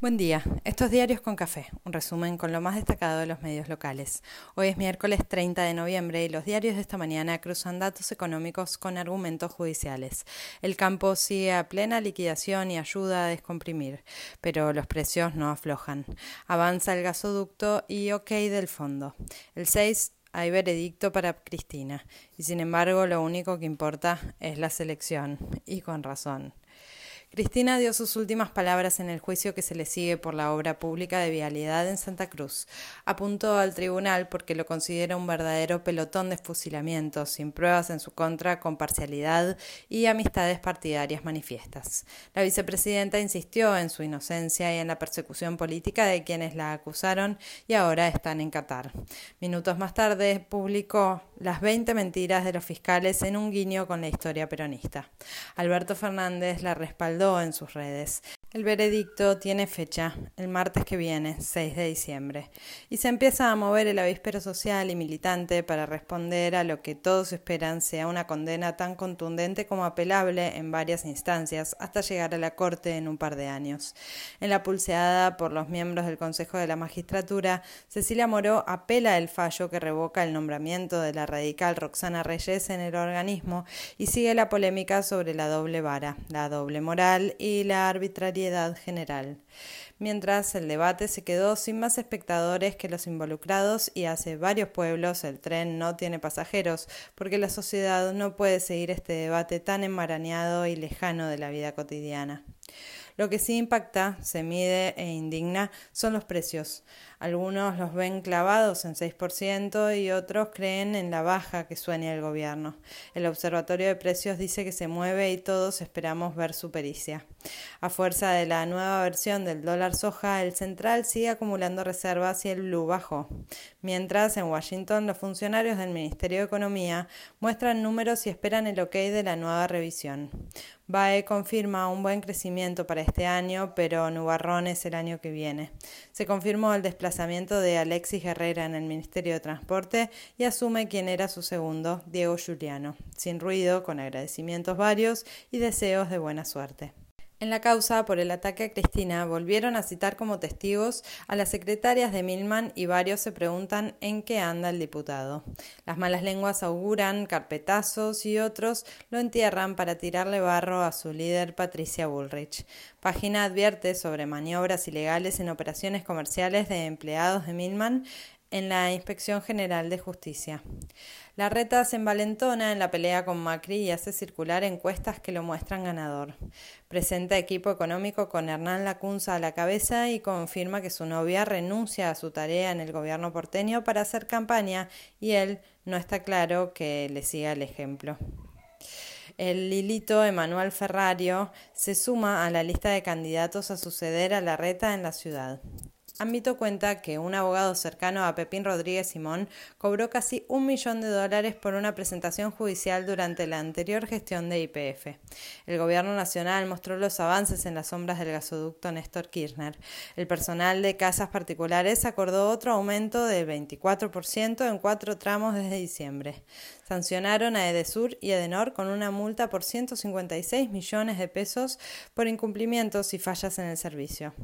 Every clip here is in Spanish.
Buen día, estos diarios con café, un resumen con lo más destacado de los medios locales. Hoy es miércoles 30 de noviembre y los diarios de esta mañana cruzan datos económicos con argumentos judiciales. El campo sigue a plena liquidación y ayuda a descomprimir, pero los precios no aflojan. Avanza el gasoducto y ok del fondo. El 6 hay veredicto para Cristina, y sin embargo lo único que importa es la selección, y con razón. Cristina dio sus últimas palabras en el juicio que se le sigue por la obra pública de vialidad en Santa Cruz. Apuntó al tribunal porque lo considera un verdadero pelotón de fusilamientos, sin pruebas en su contra, con parcialidad y amistades partidarias manifiestas. La vicepresidenta insistió en su inocencia y en la persecución política de quienes la acusaron y ahora están en Qatar. Minutos más tarde publicó las 20 mentiras de los fiscales en un guiño con la historia peronista. Alberto Fernández la respaldó en sus redes. El veredicto tiene fecha, el martes que viene, 6 de diciembre, y se empieza a mover el avispero social y militante para responder a lo que todos esperan sea una condena tan contundente como apelable en varias instancias hasta llegar a la Corte en un par de años. En la pulseada por los miembros del Consejo de la Magistratura, Cecilia Moró apela el fallo que revoca el nombramiento de la radical Roxana Reyes en el organismo y sigue la polémica sobre la doble vara, la doble moral y la arbitrariedad general, mientras el debate se quedó sin más espectadores que los involucrados y hace varios pueblos el tren no tiene pasajeros, porque la sociedad no puede seguir este debate tan enmarañado y lejano de la vida cotidiana. Lo que sí impacta, se mide e indigna son los precios. Algunos los ven clavados en 6% y otros creen en la baja que sueña el gobierno. El Observatorio de Precios dice que se mueve y todos esperamos ver su pericia. A fuerza de la nueva versión del dólar soja, el central sigue acumulando reservas y el blue bajó. Mientras, en Washington, los funcionarios del Ministerio de Economía muestran números y esperan el ok de la nueva revisión. BAE confirma un buen crecimiento para este año, pero nubarrones el año que viene. Se confirmó el desplazamiento de Alexis Herrera en el Ministerio de Transporte y asume quien era su segundo, Diego Juliano, sin ruido, con agradecimientos varios y deseos de buena suerte. En la causa por el ataque a Cristina volvieron a citar como testigos a las secretarias de Milman y varios se preguntan en qué anda el diputado. Las malas lenguas auguran carpetazos y otros lo entierran para tirarle barro a su líder Patricia Bullrich. Página advierte sobre maniobras ilegales en operaciones comerciales de empleados de Milman en la Inspección General de Justicia. La reta se envalentona en la pelea con Macri y hace circular encuestas que lo muestran ganador. Presenta equipo económico con Hernán Lacunza a la cabeza y confirma que su novia renuncia a su tarea en el gobierno porteño para hacer campaña y él no está claro que le siga el ejemplo. El Lilito Emanuel Ferrario se suma a la lista de candidatos a suceder a la reta en la ciudad. Ámbito cuenta que un abogado cercano a Pepín Rodríguez Simón cobró casi un millón de dólares por una presentación judicial durante la anterior gestión de IPF. El gobierno nacional mostró los avances en las sombras del gasoducto Néstor Kirchner. El personal de casas particulares acordó otro aumento del 24% en cuatro tramos desde diciembre. Sancionaron a Edesur y Edenor con una multa por 156 millones de pesos por incumplimientos y fallas en el servicio.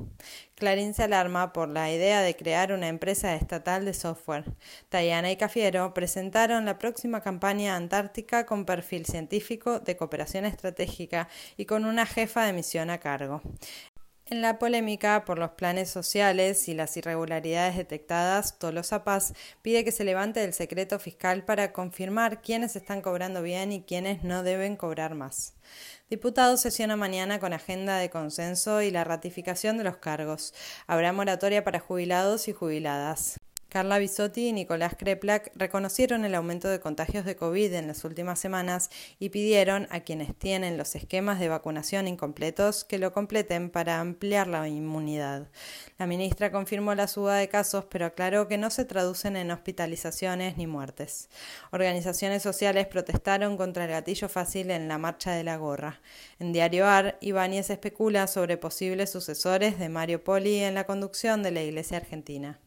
Clarín se alarma por la idea de crear una empresa estatal de software. Tayana y Cafiero presentaron la próxima campaña antártica con perfil científico de cooperación estratégica y con una jefa de misión a cargo. En la polémica por los planes sociales y las irregularidades detectadas, Tolosa Paz pide que se levante el secreto fiscal para confirmar quiénes están cobrando bien y quiénes no deben cobrar más. Diputados sesiona mañana con agenda de consenso y la ratificación de los cargos. Habrá moratoria para jubilados y jubiladas. Carla Bisotti y Nicolás Kreplak reconocieron el aumento de contagios de COVID en las últimas semanas y pidieron a quienes tienen los esquemas de vacunación incompletos que lo completen para ampliar la inmunidad. La ministra confirmó la suba de casos, pero aclaró que no se traducen en hospitalizaciones ni muertes. Organizaciones sociales protestaron contra el gatillo fácil en la marcha de la gorra. En Diario AR, Ibáñez especula sobre posibles sucesores de Mario Poli en la conducción de la Iglesia Argentina.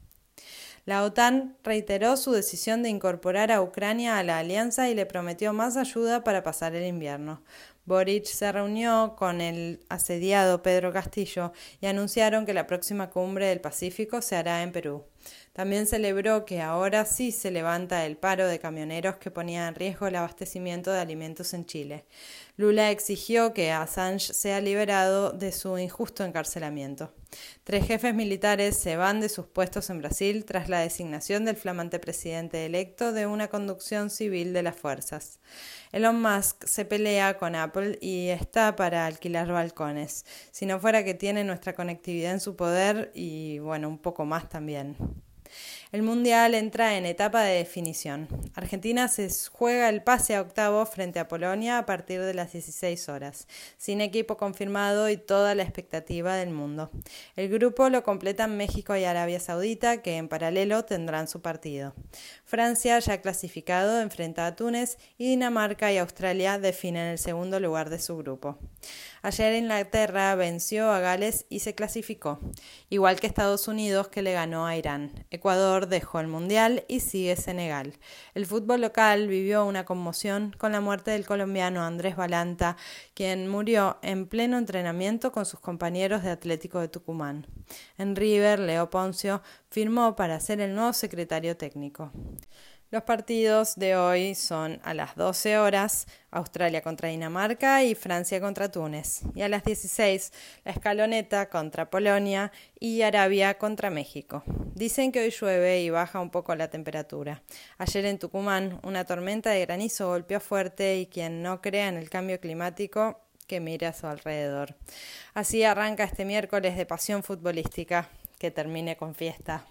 La OTAN reiteró su decisión de incorporar a Ucrania a la alianza y le prometió más ayuda para pasar el invierno. Boric se reunió con el asediado Pedro Castillo y anunciaron que la próxima cumbre del Pacífico se hará en Perú. También celebró que ahora sí se levanta el paro de camioneros que ponía en riesgo el abastecimiento de alimentos en Chile. Lula exigió que Assange sea liberado de su injusto encarcelamiento. Tres jefes militares se van de sus puestos en Brasil tras la designación del flamante presidente electo de una conducción civil de las fuerzas. Elon Musk se pelea con Apple y está para alquilar balcones, si no fuera que tiene nuestra conectividad en su poder y bueno, un poco más también. El Mundial entra en etapa de definición. Argentina se juega el pase a octavo frente a Polonia a partir de las 16 horas, sin equipo confirmado y toda la expectativa del mundo. El grupo lo completan México y Arabia Saudita, que en paralelo tendrán su partido. Francia, ya clasificado, enfrenta a Túnez y Dinamarca y Australia definen el segundo lugar de su grupo. Ayer Inglaterra venció a Gales y se clasificó, igual que Estados Unidos que le ganó a Irán. Ecuador dejó el Mundial y sigue Senegal. El fútbol local vivió una conmoción con la muerte del colombiano Andrés Balanta, quien murió en pleno entrenamiento con sus compañeros de Atlético de Tucumán. En River, Leo Poncio firmó para ser el nuevo secretario técnico. Los partidos de hoy son a las 12 horas Australia contra Dinamarca y Francia contra Túnez. Y a las 16 la escaloneta contra Polonia y Arabia contra México. Dicen que hoy llueve y baja un poco la temperatura. Ayer en Tucumán una tormenta de granizo golpeó fuerte y quien no crea en el cambio climático que mire a su alrededor. Así arranca este miércoles de pasión futbolística. Que termine con fiesta.